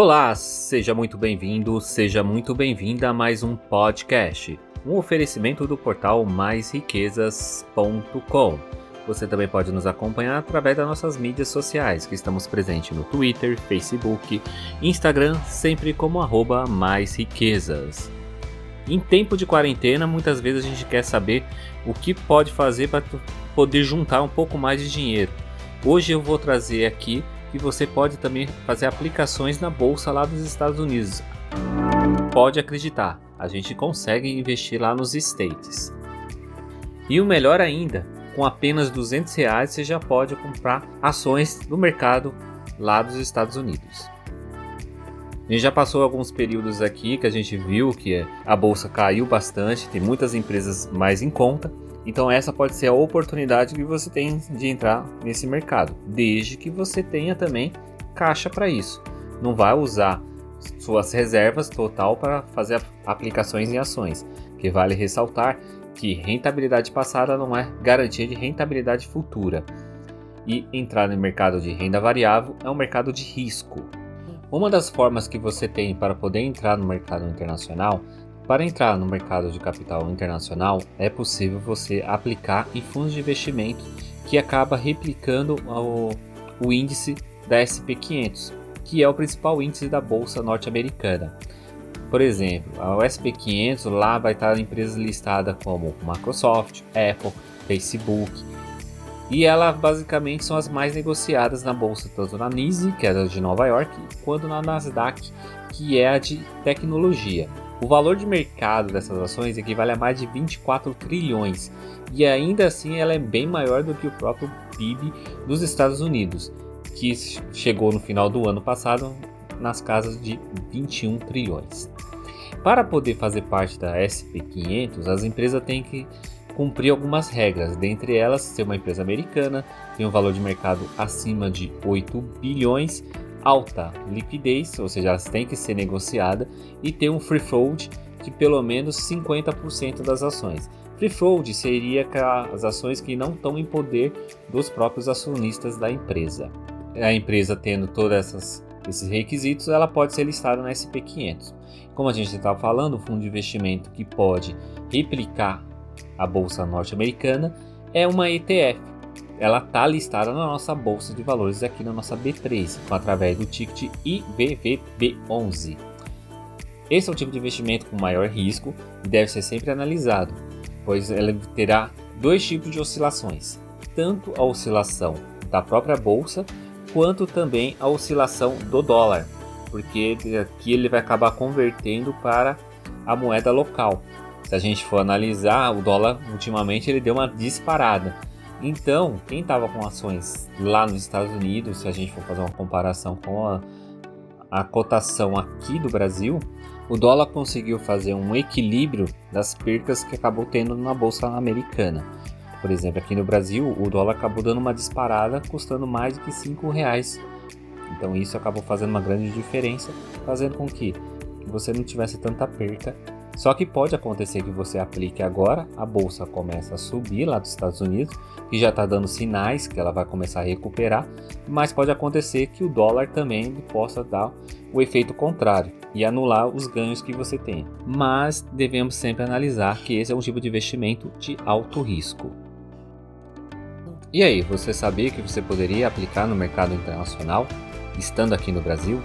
Olá, seja muito bem-vindo, seja muito bem-vinda a mais um podcast, um oferecimento do portal maisriquezas.com. Você também pode nos acompanhar através das nossas mídias sociais, que estamos presentes no Twitter, Facebook, Instagram, sempre como arroba mais riquezas. Em tempo de quarentena, muitas vezes a gente quer saber o que pode fazer para poder juntar um pouco mais de dinheiro. Hoje eu vou trazer aqui que você pode também fazer aplicações na bolsa lá dos Estados Unidos. Pode acreditar, a gente consegue investir lá nos States. E o melhor ainda, com apenas 200 reais você já pode comprar ações no mercado lá dos Estados Unidos. A gente já passou alguns períodos aqui que a gente viu que a bolsa caiu bastante, tem muitas empresas mais em conta. Então essa pode ser a oportunidade que você tem de entrar nesse mercado, desde que você tenha também caixa para isso. Não vai usar suas reservas total para fazer aplicações em ações, que vale ressaltar que rentabilidade passada não é garantia de rentabilidade futura. E entrar no mercado de renda variável é um mercado de risco. Uma das formas que você tem para poder entrar no mercado internacional, para entrar no mercado de capital internacional, é possível você aplicar em fundos de investimento que acaba replicando o, o índice da SP500, que é o principal índice da bolsa norte-americana. Por exemplo, a SP500 lá vai estar empresas listadas como Microsoft, Apple, Facebook, e elas basicamente são as mais negociadas na bolsa, tanto na NYSE, que é a de Nova York, quanto na Nasdaq, que é a de tecnologia. O valor de mercado dessas ações equivale a mais de 24 trilhões, e ainda assim ela é bem maior do que o próprio PIB dos Estados Unidos, que chegou no final do ano passado nas casas de 21 trilhões. Para poder fazer parte da SP500, as empresas têm que cumprir algumas regras, dentre elas ser uma empresa americana, tem um valor de mercado acima de 8 bilhões, alta liquidez, ou seja, elas têm que ser negociada e ter um free float de pelo menos 50% das ações. Free float seria as ações que não estão em poder dos próprios acionistas da empresa. A empresa tendo todos esses requisitos, ela pode ser listada na SP500. Como a gente estava falando, o fundo de investimento que pode replicar a bolsa norte-americana, é uma ETF. Ela está listada na nossa bolsa de valores aqui na nossa B3, através do ticket IVVB11. Esse é um tipo de investimento com maior risco e deve ser sempre analisado, pois ela terá dois tipos de oscilações, tanto a oscilação da própria bolsa quanto também a oscilação do dólar, porque aqui ele vai acabar convertendo para a moeda local se a gente for analisar, o dólar ultimamente ele deu uma disparada. Então, quem estava com ações lá nos Estados Unidos, se a gente for fazer uma comparação com a, a cotação aqui do Brasil, o dólar conseguiu fazer um equilíbrio das percas que acabou tendo na bolsa americana. Por exemplo, aqui no Brasil, o dólar acabou dando uma disparada, custando mais de que 5 reais. Então isso acabou fazendo uma grande diferença, fazendo com que você não tivesse tanta perca só que pode acontecer que você aplique agora, a bolsa começa a subir lá dos Estados Unidos, que já está dando sinais que ela vai começar a recuperar, mas pode acontecer que o dólar também possa dar o efeito contrário e anular os ganhos que você tem. Mas devemos sempre analisar que esse é um tipo de investimento de alto risco. E aí, você sabia que você poderia aplicar no mercado internacional estando aqui no Brasil?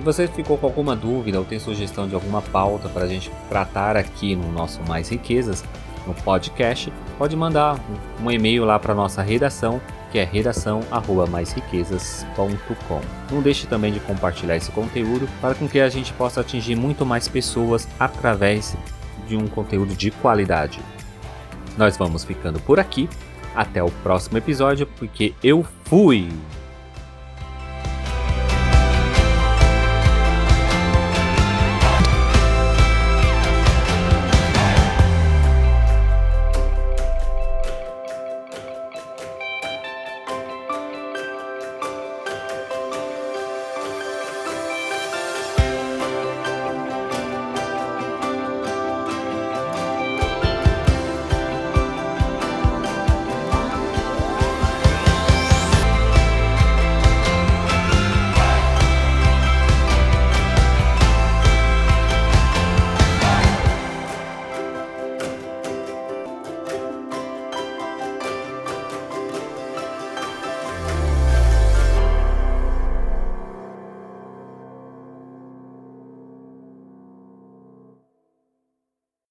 Se você ficou com alguma dúvida ou tem sugestão de alguma pauta para a gente tratar aqui no nosso Mais Riquezas, no podcast, pode mandar um e-mail lá para nossa redação, que é redação@maisriquezas.com. Não deixe também de compartilhar esse conteúdo para que a gente possa atingir muito mais pessoas através de um conteúdo de qualidade. Nós vamos ficando por aqui. Até o próximo episódio, porque eu fui!